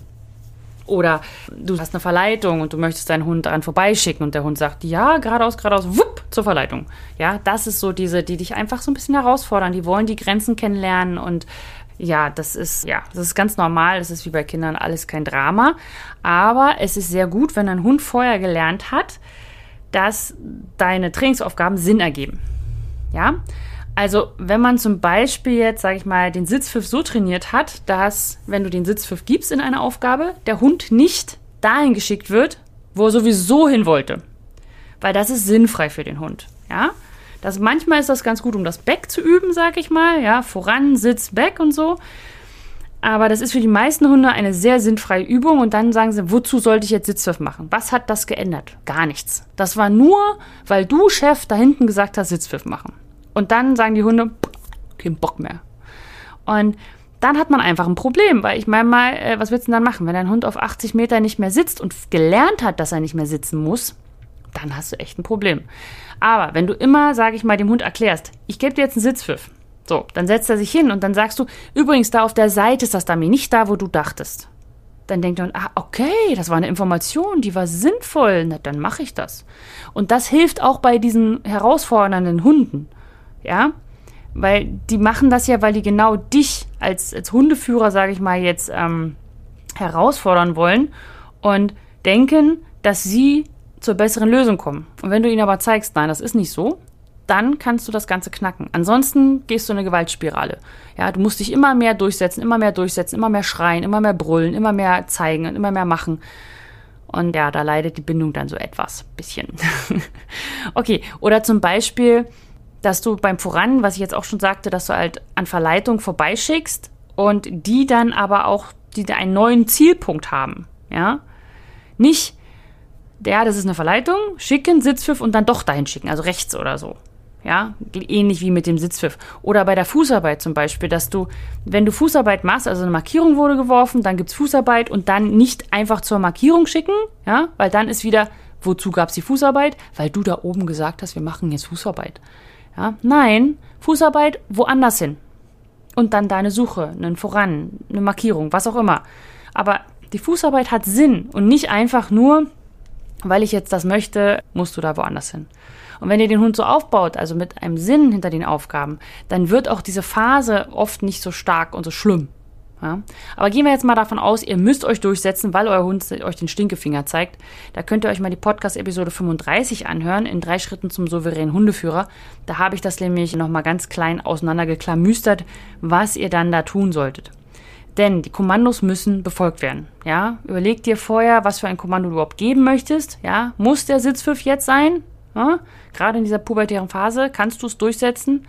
Oder du hast eine Verleitung und du möchtest deinen Hund daran vorbeischicken und der Hund sagt, ja, geradeaus, geradeaus, wupp, zur Verleitung. Ja, das ist so diese, die dich einfach so ein bisschen herausfordern. Die wollen die Grenzen kennenlernen und ja, das ist, ja, das ist ganz normal. Das ist wie bei Kindern alles kein Drama. Aber es ist sehr gut, wenn ein Hund vorher gelernt hat, dass deine Trainingsaufgaben Sinn ergeben. Ja, also, wenn man zum Beispiel jetzt, sage ich mal, den Sitzpfiff so trainiert hat, dass, wenn du den Sitzpfiff gibst in einer Aufgabe, der Hund nicht dahin geschickt wird, wo er sowieso hin wollte. Weil das ist sinnfrei für den Hund. Ja? Das, manchmal ist das ganz gut, um das Back zu üben, sag ich mal. Ja, voran, Sitz, Back und so. Aber das ist für die meisten Hunde eine sehr sinnfreie Übung und dann sagen sie, wozu sollte ich jetzt Sitzpfiff machen? Was hat das geändert? Gar nichts. Das war nur, weil du, Chef, da hinten gesagt hast, Sitzpfiff machen. Und dann sagen die Hunde, kein Bock mehr. Und dann hat man einfach ein Problem, weil ich meine mal, äh, was willst du denn dann machen? Wenn dein Hund auf 80 Meter nicht mehr sitzt und gelernt hat, dass er nicht mehr sitzen muss, dann hast du echt ein Problem. Aber wenn du immer, sage ich mal, dem Hund erklärst, ich gebe dir jetzt einen Sitzpfiff, so, dann setzt er sich hin und dann sagst du, übrigens, da auf der Seite ist das Dummy, nicht da, wo du dachtest. Dann denkt er, ah, okay, das war eine Information, die war sinnvoll, na, dann mache ich das. Und das hilft auch bei diesen herausfordernden Hunden ja, weil die machen das ja, weil die genau dich als, als Hundeführer, sage ich mal, jetzt ähm, herausfordern wollen und denken, dass sie zur besseren Lösung kommen. Und wenn du ihnen aber zeigst, nein, das ist nicht so, dann kannst du das Ganze knacken. Ansonsten gehst du in eine Gewaltspirale. Ja, du musst dich immer mehr durchsetzen, immer mehr durchsetzen, immer mehr schreien, immer mehr brüllen, immer mehr zeigen und immer mehr machen. Und ja, da leidet die Bindung dann so etwas, bisschen. (laughs) okay, oder zum Beispiel, dass du beim Voran, was ich jetzt auch schon sagte, dass du halt an Verleitung vorbeischickst und die dann aber auch die einen neuen Zielpunkt haben, ja? Nicht ja, das ist eine Verleitung, schicken, Sitzpfiff und dann doch dahin schicken, also rechts oder so. Ja, ähnlich wie mit dem Sitzpfiff. Oder bei der Fußarbeit zum Beispiel, dass du, wenn du Fußarbeit machst, also eine Markierung wurde geworfen, dann gibt es Fußarbeit und dann nicht einfach zur Markierung schicken, ja, weil dann ist wieder, wozu gab es die Fußarbeit? Weil du da oben gesagt hast, wir machen jetzt Fußarbeit. Ja, nein, Fußarbeit woanders hin. Und dann deine Suche, einen Voran, eine Markierung, was auch immer. Aber die Fußarbeit hat Sinn und nicht einfach nur, weil ich jetzt das möchte, musst du da woanders hin. Und wenn ihr den Hund so aufbaut, also mit einem Sinn hinter den Aufgaben, dann wird auch diese Phase oft nicht so stark und so schlimm. Ja? Aber gehen wir jetzt mal davon aus, ihr müsst euch durchsetzen, weil euer Hund euch den Stinkefinger zeigt. Da könnt ihr euch mal die Podcast-Episode 35 anhören, in drei Schritten zum souveränen Hundeführer. Da habe ich das nämlich nochmal ganz klein auseinandergeklamüstert, was ihr dann da tun solltet. Denn die Kommandos müssen befolgt werden. Ja, überleg dir vorher, was für ein Kommando du überhaupt geben möchtest. Ja, muss der Sitzpfiff jetzt sein? Ja? Gerade in dieser pubertären Phase, kannst du es durchsetzen?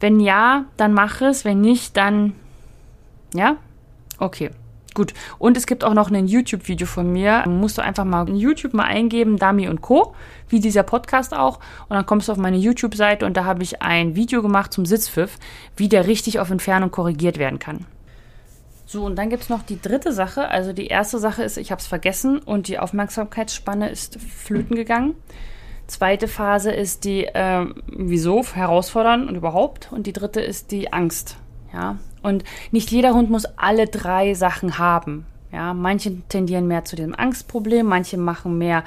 Wenn ja, dann mach es. Wenn nicht, dann ja? Okay. Gut. Und es gibt auch noch ein YouTube-Video von mir. Musst du einfach mal in YouTube mal eingeben, Dami und Co., wie dieser Podcast auch. Und dann kommst du auf meine YouTube-Seite und da habe ich ein Video gemacht zum Sitzpfiff, wie der richtig auf Entfernung korrigiert werden kann. So, und dann gibt es noch die dritte Sache. Also die erste Sache ist, ich habe es vergessen und die Aufmerksamkeitsspanne ist flöten gegangen. Zweite Phase ist die, äh, wieso, herausfordern und überhaupt. Und die dritte ist die Angst. Ja, und nicht jeder Hund muss alle drei Sachen haben. Ja, manche tendieren mehr zu dem Angstproblem, manche machen mehr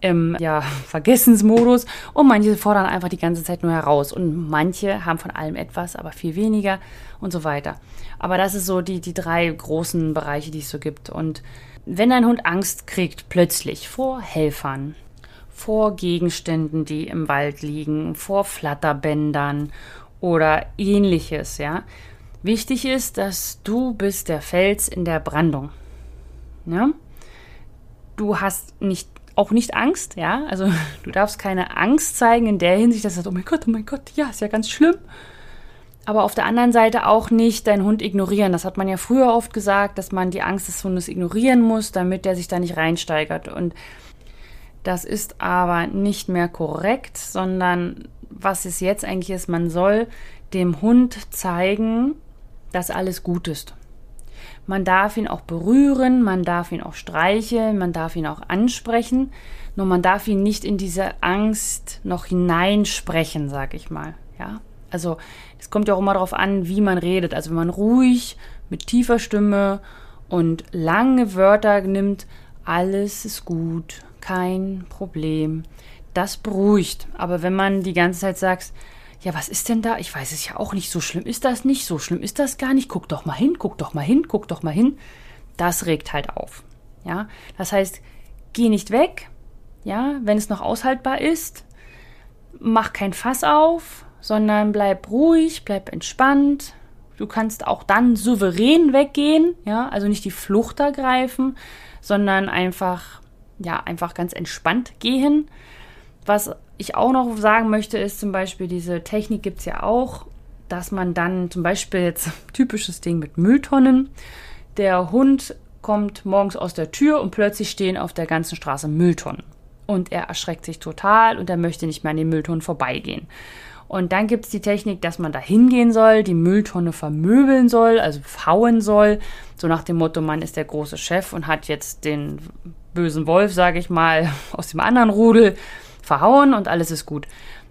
im ja, (laughs) Vergessensmodus und manche fordern einfach die ganze Zeit nur heraus. Und manche haben von allem etwas, aber viel weniger und so weiter. Aber das ist so die, die drei großen Bereiche, die es so gibt. Und wenn ein Hund Angst kriegt, plötzlich vor Helfern, vor Gegenständen, die im Wald liegen, vor Flatterbändern oder ähnliches, ja. Wichtig ist, dass du bist der Fels in der Brandung. Ja? Du hast nicht, auch nicht Angst, ja. Also (laughs) du darfst keine Angst zeigen in der Hinsicht, dass du sagst, oh mein Gott, oh mein Gott, ja, ist ja ganz schlimm. Aber auf der anderen Seite auch nicht deinen Hund ignorieren. Das hat man ja früher oft gesagt, dass man die Angst des Hundes ignorieren muss, damit der sich da nicht reinsteigert. Und das ist aber nicht mehr korrekt, sondern was es jetzt eigentlich ist, man soll dem Hund zeigen, dass alles gut ist. Man darf ihn auch berühren, man darf ihn auch streicheln, man darf ihn auch ansprechen, nur man darf ihn nicht in diese Angst noch hineinsprechen, sag ich mal. Ja, also es kommt ja auch immer darauf an, wie man redet. Also wenn man ruhig mit tiefer Stimme und lange Wörter nimmt, alles ist gut, kein Problem. Das beruhigt. Aber wenn man die ganze Zeit sagt, ja, was ist denn da? Ich weiß es ja auch nicht. So schlimm ist das nicht. So schlimm ist das gar nicht. Guck doch mal hin, guck doch mal hin, guck doch mal hin. Das regt halt auf. Ja, das heißt, geh nicht weg. Ja, wenn es noch aushaltbar ist, mach kein Fass auf, sondern bleib ruhig, bleib entspannt. Du kannst auch dann souverän weggehen. Ja, also nicht die Flucht ergreifen, sondern einfach, ja, einfach ganz entspannt gehen. Was ich auch noch sagen möchte, ist zum Beispiel, diese Technik gibt es ja auch, dass man dann zum Beispiel jetzt (laughs) typisches Ding mit Mülltonnen, der Hund kommt morgens aus der Tür und plötzlich stehen auf der ganzen Straße Mülltonnen. Und er erschreckt sich total und er möchte nicht mehr an den Mülltonnen vorbeigehen. Und dann gibt es die Technik, dass man da hingehen soll, die Mülltonne vermöbeln soll, also hauen soll. So nach dem Motto, man ist der große Chef und hat jetzt den bösen Wolf, sage ich mal, (laughs) aus dem anderen Rudel verhauen und alles ist gut.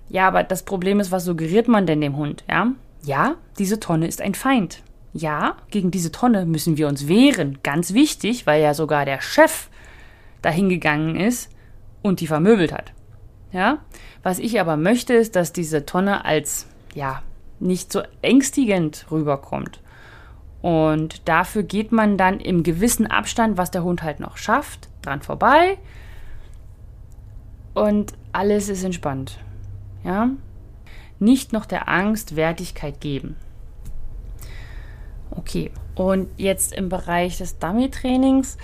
Ja, aber das Problem ist, was suggeriert man denn dem Hund? Ja, ja, diese Tonne ist ein Feind. Ja, gegen diese Tonne müssen wir uns wehren. Ganz wichtig, weil ja sogar der Chef dahingegangen ist und die vermöbelt hat. Ja, was ich aber möchte, ist, dass diese Tonne als, ja, nicht so ängstigend rüberkommt. Und dafür geht man dann im gewissen Abstand, was der Hund halt noch schafft, dran vorbei. Und alles ist entspannt. Ja? Nicht noch der Angst Wertigkeit geben. Okay, und jetzt im Bereich des Dummy-Trainings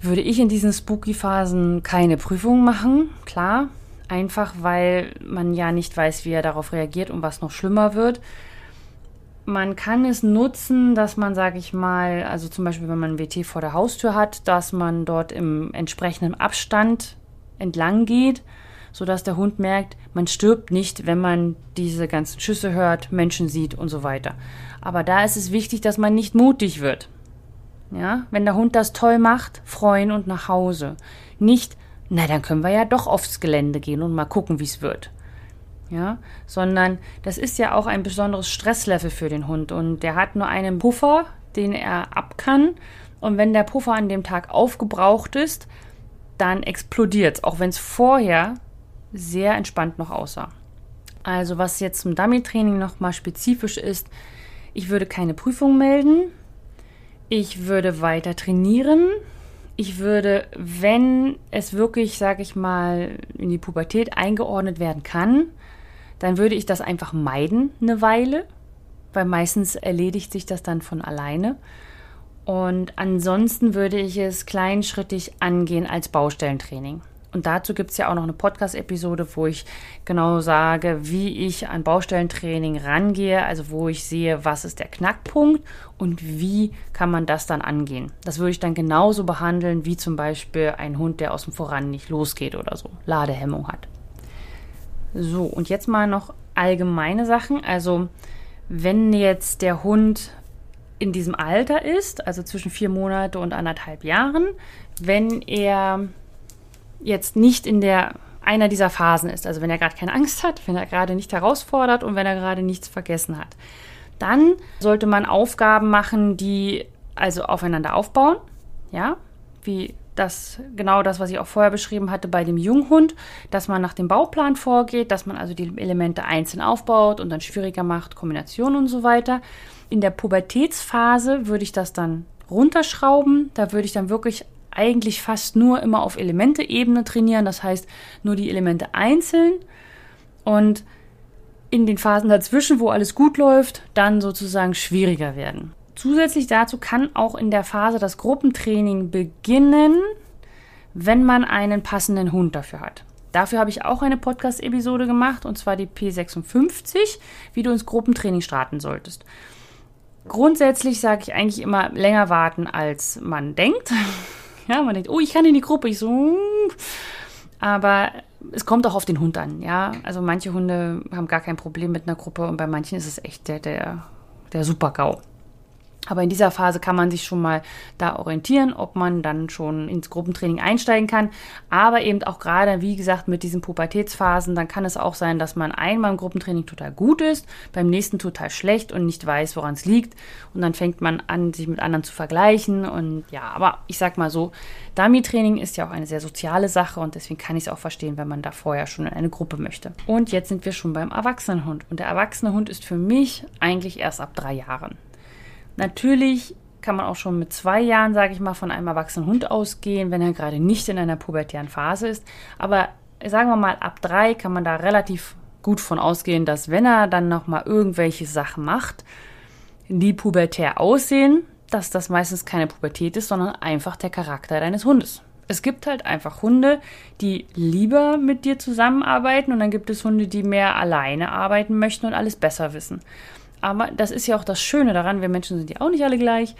würde ich in diesen Spooky-Phasen keine Prüfungen machen, klar. Einfach weil man ja nicht weiß, wie er darauf reagiert und was noch schlimmer wird. Man kann es nutzen, dass man, sage ich mal, also zum Beispiel, wenn man ein WT vor der Haustür hat, dass man dort im entsprechenden Abstand entlang geht, sodass der Hund merkt, man stirbt nicht, wenn man diese ganzen Schüsse hört, Menschen sieht und so weiter. Aber da ist es wichtig, dass man nicht mutig wird. Ja, wenn der Hund das toll macht, freuen und nach Hause. Nicht, na, dann können wir ja doch aufs Gelände gehen und mal gucken, wie es wird. Ja, sondern das ist ja auch ein besonderes Stresslevel für den Hund und der hat nur einen Puffer, den er ab kann. Und wenn der Puffer an dem Tag aufgebraucht ist, dann explodiert es, auch wenn es vorher sehr entspannt noch aussah. Also was jetzt zum Dummy-Training nochmal spezifisch ist, ich würde keine Prüfung melden, ich würde weiter trainieren, ich würde, wenn es wirklich, sage ich mal, in die Pubertät eingeordnet werden kann, dann würde ich das einfach meiden eine Weile, weil meistens erledigt sich das dann von alleine. Und ansonsten würde ich es kleinschrittig angehen als Baustellentraining. Und dazu gibt es ja auch noch eine Podcast-Episode, wo ich genau sage, wie ich an Baustellentraining rangehe, also wo ich sehe, was ist der Knackpunkt und wie kann man das dann angehen. Das würde ich dann genauso behandeln wie zum Beispiel ein Hund, der aus dem Voran nicht losgeht oder so, Ladehemmung hat. So, und jetzt mal noch allgemeine Sachen. Also, wenn jetzt der Hund in diesem Alter ist, also zwischen vier Monate und anderthalb Jahren, wenn er jetzt nicht in der einer dieser Phasen ist, also wenn er gerade keine Angst hat, wenn er gerade nicht herausfordert und wenn er gerade nichts vergessen hat, dann sollte man Aufgaben machen, die also aufeinander aufbauen, ja, wie das genau das, was ich auch vorher beschrieben hatte bei dem Junghund, dass man nach dem Bauplan vorgeht, dass man also die Elemente einzeln aufbaut und dann schwieriger macht, Kombination und so weiter. In der Pubertätsphase würde ich das dann runterschrauben. Da würde ich dann wirklich eigentlich fast nur immer auf Elemente-Ebene trainieren, das heißt nur die Elemente einzeln und in den Phasen dazwischen, wo alles gut läuft, dann sozusagen schwieriger werden. Zusätzlich dazu kann auch in der Phase das Gruppentraining beginnen, wenn man einen passenden Hund dafür hat. Dafür habe ich auch eine Podcast-Episode gemacht, und zwar die P56, wie du ins Gruppentraining starten solltest. Grundsätzlich sage ich eigentlich immer länger warten, als man denkt. (laughs) Ja, man denkt, oh, ich kann in die Gruppe. Ich so, aber es kommt auch auf den Hund an, ja. Also manche Hunde haben gar kein Problem mit einer Gruppe und bei manchen ist es echt der, der, der Super-GAU. Aber in dieser Phase kann man sich schon mal da orientieren, ob man dann schon ins Gruppentraining einsteigen kann. Aber eben auch gerade, wie gesagt, mit diesen Pubertätsphasen, dann kann es auch sein, dass man einmal im Gruppentraining total gut ist, beim nächsten total schlecht und nicht weiß, woran es liegt. Und dann fängt man an, sich mit anderen zu vergleichen. Und ja, aber ich sag mal so, Dummy-Training ist ja auch eine sehr soziale Sache und deswegen kann ich es auch verstehen, wenn man da vorher schon in eine Gruppe möchte. Und jetzt sind wir schon beim Erwachsenenhund. Und der erwachsene Hund ist für mich eigentlich erst ab drei Jahren. Natürlich kann man auch schon mit zwei Jahren, sage ich mal, von einem erwachsenen Hund ausgehen, wenn er gerade nicht in einer pubertären Phase ist. Aber sagen wir mal, ab drei kann man da relativ gut von ausgehen, dass wenn er dann nochmal irgendwelche Sachen macht, die pubertär aussehen, dass das meistens keine Pubertät ist, sondern einfach der Charakter deines Hundes. Es gibt halt einfach Hunde, die lieber mit dir zusammenarbeiten und dann gibt es Hunde, die mehr alleine arbeiten möchten und alles besser wissen. Aber das ist ja auch das Schöne daran, wir Menschen sind ja auch nicht alle gleich.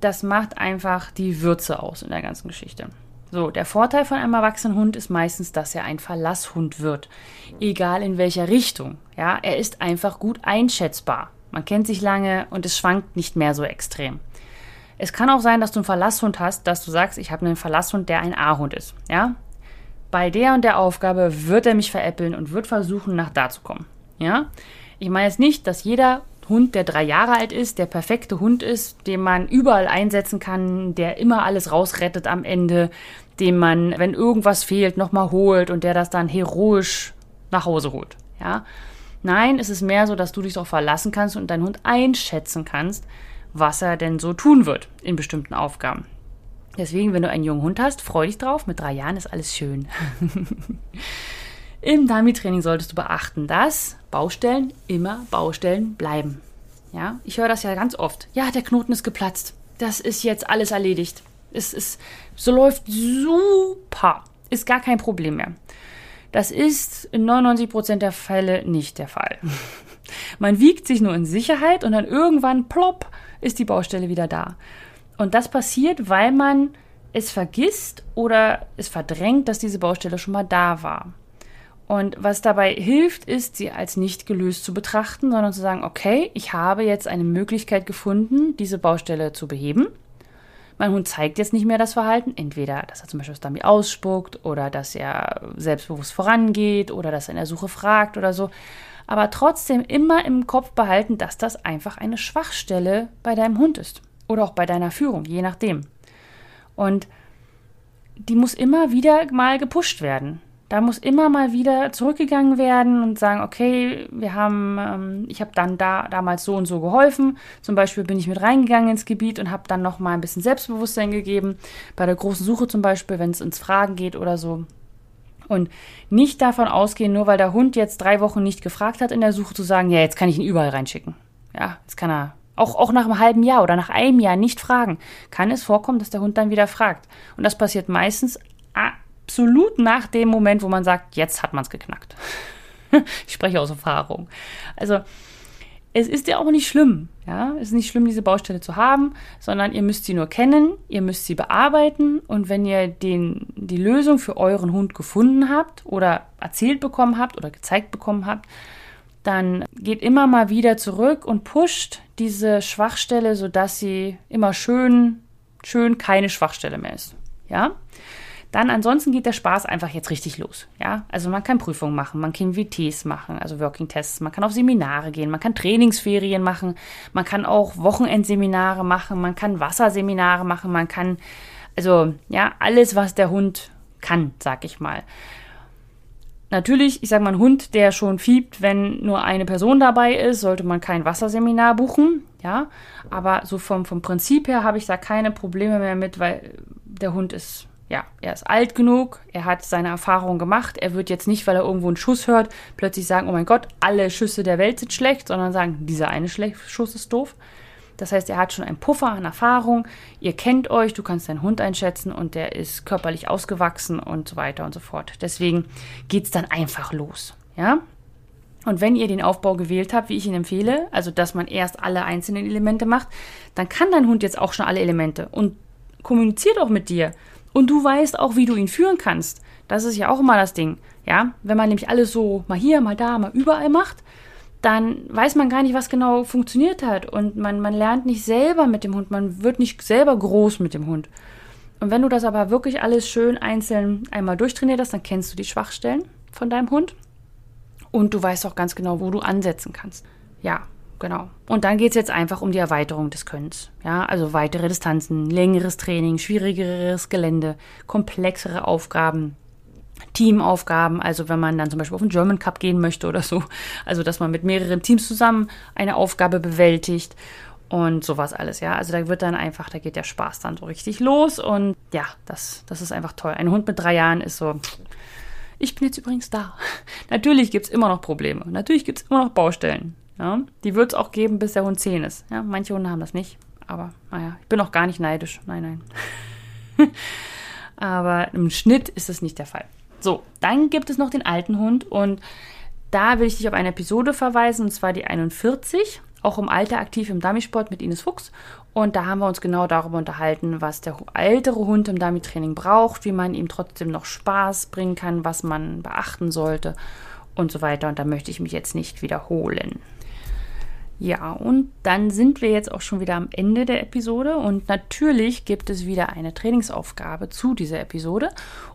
Das macht einfach die Würze aus in der ganzen Geschichte. So, der Vorteil von einem erwachsenen Hund ist meistens, dass er ein Verlasshund wird. Egal in welcher Richtung. Ja, er ist einfach gut einschätzbar. Man kennt sich lange und es schwankt nicht mehr so extrem. Es kann auch sein, dass du einen Verlasshund hast, dass du sagst, ich habe einen Verlasshund, der ein A-Hund ist. Ja? Bei der und der Aufgabe wird er mich veräppeln und wird versuchen, nach da zu kommen. Ja? Ich meine jetzt nicht, dass jeder Hund, der drei Jahre alt ist, der perfekte Hund ist, den man überall einsetzen kann, der immer alles rausrettet am Ende, den man, wenn irgendwas fehlt, nochmal holt und der das dann heroisch nach Hause holt. Ja? Nein, es ist mehr so, dass du dich darauf verlassen kannst und deinen Hund einschätzen kannst, was er denn so tun wird in bestimmten Aufgaben. Deswegen, wenn du einen jungen Hund hast, freu dich drauf. Mit drei Jahren ist alles schön. (laughs) Im Dummy-Training solltest du beachten, dass Baustellen immer Baustellen bleiben. Ja, ich höre das ja ganz oft. Ja, der Knoten ist geplatzt. Das ist jetzt alles erledigt. Es ist, so läuft super. Ist gar kein Problem mehr. Das ist in 99% der Fälle nicht der Fall. (laughs) Man wiegt sich nur in Sicherheit und dann irgendwann plopp ist die Baustelle wieder da. Und das passiert, weil man es vergisst oder es verdrängt, dass diese Baustelle schon mal da war. Und was dabei hilft, ist, sie als nicht gelöst zu betrachten, sondern zu sagen, okay, ich habe jetzt eine Möglichkeit gefunden, diese Baustelle zu beheben. Mein Hund zeigt jetzt nicht mehr das Verhalten, entweder, dass er zum Beispiel das Dummy ausspuckt oder dass er selbstbewusst vorangeht oder dass er in der Suche fragt oder so. Aber trotzdem immer im Kopf behalten, dass das einfach eine Schwachstelle bei deinem Hund ist. Oder auch bei deiner Führung, je nachdem. Und die muss immer wieder mal gepusht werden. Da muss immer mal wieder zurückgegangen werden und sagen, okay, wir haben, ähm, ich habe dann da damals so und so geholfen. Zum Beispiel bin ich mit reingegangen ins Gebiet und habe dann noch mal ein bisschen Selbstbewusstsein gegeben. Bei der großen Suche zum Beispiel, wenn es ins Fragen geht oder so. Und nicht davon ausgehen, nur weil der Hund jetzt drei Wochen nicht gefragt hat in der Suche, zu sagen, ja, jetzt kann ich ihn überall reinschicken. Ja, jetzt kann er auch, auch nach einem halben Jahr oder nach einem Jahr nicht fragen. Kann es vorkommen, dass der Hund dann wieder fragt. Und das passiert meistens absolut nach dem Moment, wo man sagt, jetzt hat man es geknackt. (laughs) ich spreche aus Erfahrung. Also es ist ja auch nicht schlimm. Ja, es ist nicht schlimm, diese Baustelle zu haben, sondern ihr müsst sie nur kennen, ihr müsst sie bearbeiten und wenn ihr den, die Lösung für euren Hund gefunden habt oder erzählt bekommen habt oder gezeigt bekommen habt, dann geht immer mal wieder zurück und pusht diese Schwachstelle, sodass sie immer schön, schön keine Schwachstelle mehr ist. Ja? Dann ansonsten geht der Spaß einfach jetzt richtig los. Ja, also man kann Prüfungen machen, man kann WTs machen, also Working Tests, man kann auf Seminare gehen, man kann Trainingsferien machen, man kann auch Wochenendseminare machen, man kann Wasserseminare machen, man kann, also ja, alles, was der Hund kann, sag ich mal. Natürlich, ich sage mal, ein Hund, der schon fiebt, wenn nur eine Person dabei ist, sollte man kein Wasserseminar buchen, ja. Aber so vom, vom Prinzip her habe ich da keine Probleme mehr mit, weil der Hund ist ja, er ist alt genug, er hat seine Erfahrung gemacht, er wird jetzt nicht, weil er irgendwo einen Schuss hört, plötzlich sagen, oh mein Gott, alle Schüsse der Welt sind schlecht, sondern sagen, dieser eine Schuss ist doof. Das heißt, er hat schon einen Puffer an Erfahrung, ihr kennt euch, du kannst deinen Hund einschätzen und der ist körperlich ausgewachsen und so weiter und so fort. Deswegen geht es dann einfach los, ja. Und wenn ihr den Aufbau gewählt habt, wie ich ihn empfehle, also dass man erst alle einzelnen Elemente macht, dann kann dein Hund jetzt auch schon alle Elemente und kommuniziert auch mit dir. Und du weißt auch, wie du ihn führen kannst. Das ist ja auch immer das Ding. Ja, wenn man nämlich alles so mal hier, mal da, mal überall macht, dann weiß man gar nicht, was genau funktioniert hat. Und man, man lernt nicht selber mit dem Hund, man wird nicht selber groß mit dem Hund. Und wenn du das aber wirklich alles schön einzeln einmal durchtrainiert hast, dann kennst du die Schwachstellen von deinem Hund. Und du weißt auch ganz genau, wo du ansetzen kannst. Ja, Genau. Und dann geht es jetzt einfach um die Erweiterung des Könnens. Ja, also weitere Distanzen, längeres Training, schwierigeres Gelände, komplexere Aufgaben, Teamaufgaben, also wenn man dann zum Beispiel auf den German Cup gehen möchte oder so. Also dass man mit mehreren Teams zusammen eine Aufgabe bewältigt und sowas alles, ja. Also da wird dann einfach, da geht der Spaß dann so richtig los und ja, das, das ist einfach toll. Ein Hund mit drei Jahren ist so, ich bin jetzt übrigens da. (laughs) Natürlich gibt es immer noch Probleme. Natürlich gibt es immer noch Baustellen. Ja, die wird es auch geben, bis der Hund 10 ist. Ja, manche Hunde haben das nicht. Aber naja, ich bin auch gar nicht neidisch. Nein, nein. (laughs) aber im Schnitt ist es nicht der Fall. So, dann gibt es noch den alten Hund und da will ich dich auf eine Episode verweisen, und zwar die 41, auch im Alter aktiv im Dummy-Sport mit Ines Fuchs. Und da haben wir uns genau darüber unterhalten, was der ältere Hund im Dummy-Training braucht, wie man ihm trotzdem noch Spaß bringen kann, was man beachten sollte und so weiter. Und da möchte ich mich jetzt nicht wiederholen. Ja, und dann sind wir jetzt auch schon wieder am Ende der Episode und natürlich gibt es wieder eine Trainingsaufgabe zu dieser Episode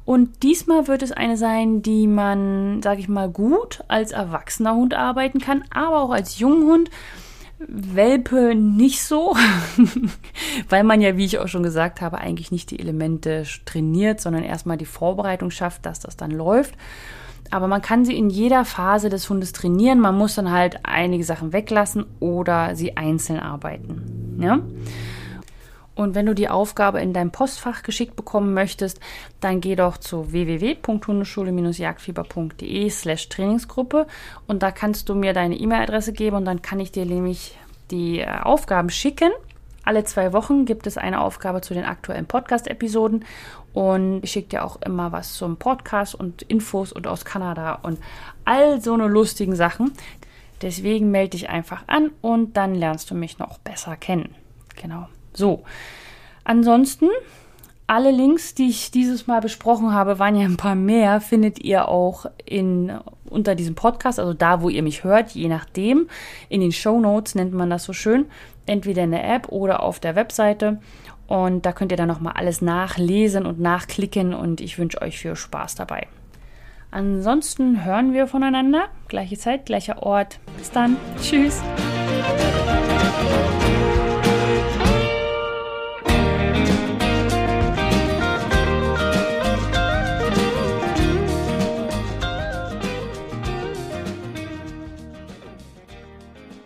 und diesmal wird es eine sein, die man, sage ich mal, gut als erwachsener Hund arbeiten kann, aber auch als Junghund. Welpe nicht so, (laughs) weil man ja, wie ich auch schon gesagt habe, eigentlich nicht die Elemente trainiert, sondern erstmal die Vorbereitung schafft, dass das dann läuft aber man kann sie in jeder Phase des Hundes trainieren. Man muss dann halt einige Sachen weglassen oder sie einzeln arbeiten. Ja? Und wenn du die Aufgabe in deinem Postfach geschickt bekommen möchtest, dann geh doch zu www.hundeschule-jagdfieber.de slash Trainingsgruppe und da kannst du mir deine E-Mail-Adresse geben und dann kann ich dir nämlich die äh, Aufgaben schicken. Alle zwei Wochen gibt es eine Aufgabe zu den aktuellen Podcast-Episoden und ich schicke dir auch immer was zum Podcast und Infos und aus Kanada und all so eine lustigen Sachen. Deswegen melde dich einfach an und dann lernst du mich noch besser kennen. Genau. So. Ansonsten Alle Links, die ich dieses Mal besprochen habe, waren ja ein paar mehr, findet ihr auch in, unter diesem Podcast, also da, wo ihr mich hört, je nachdem. In den Show Notes nennt man das so schön. Entweder in der App oder auf der Webseite. Und da könnt ihr dann nochmal alles nachlesen und nachklicken und ich wünsche euch viel Spaß dabei. Ansonsten hören wir voneinander. Gleiche Zeit, gleicher Ort. Bis dann. Tschüss.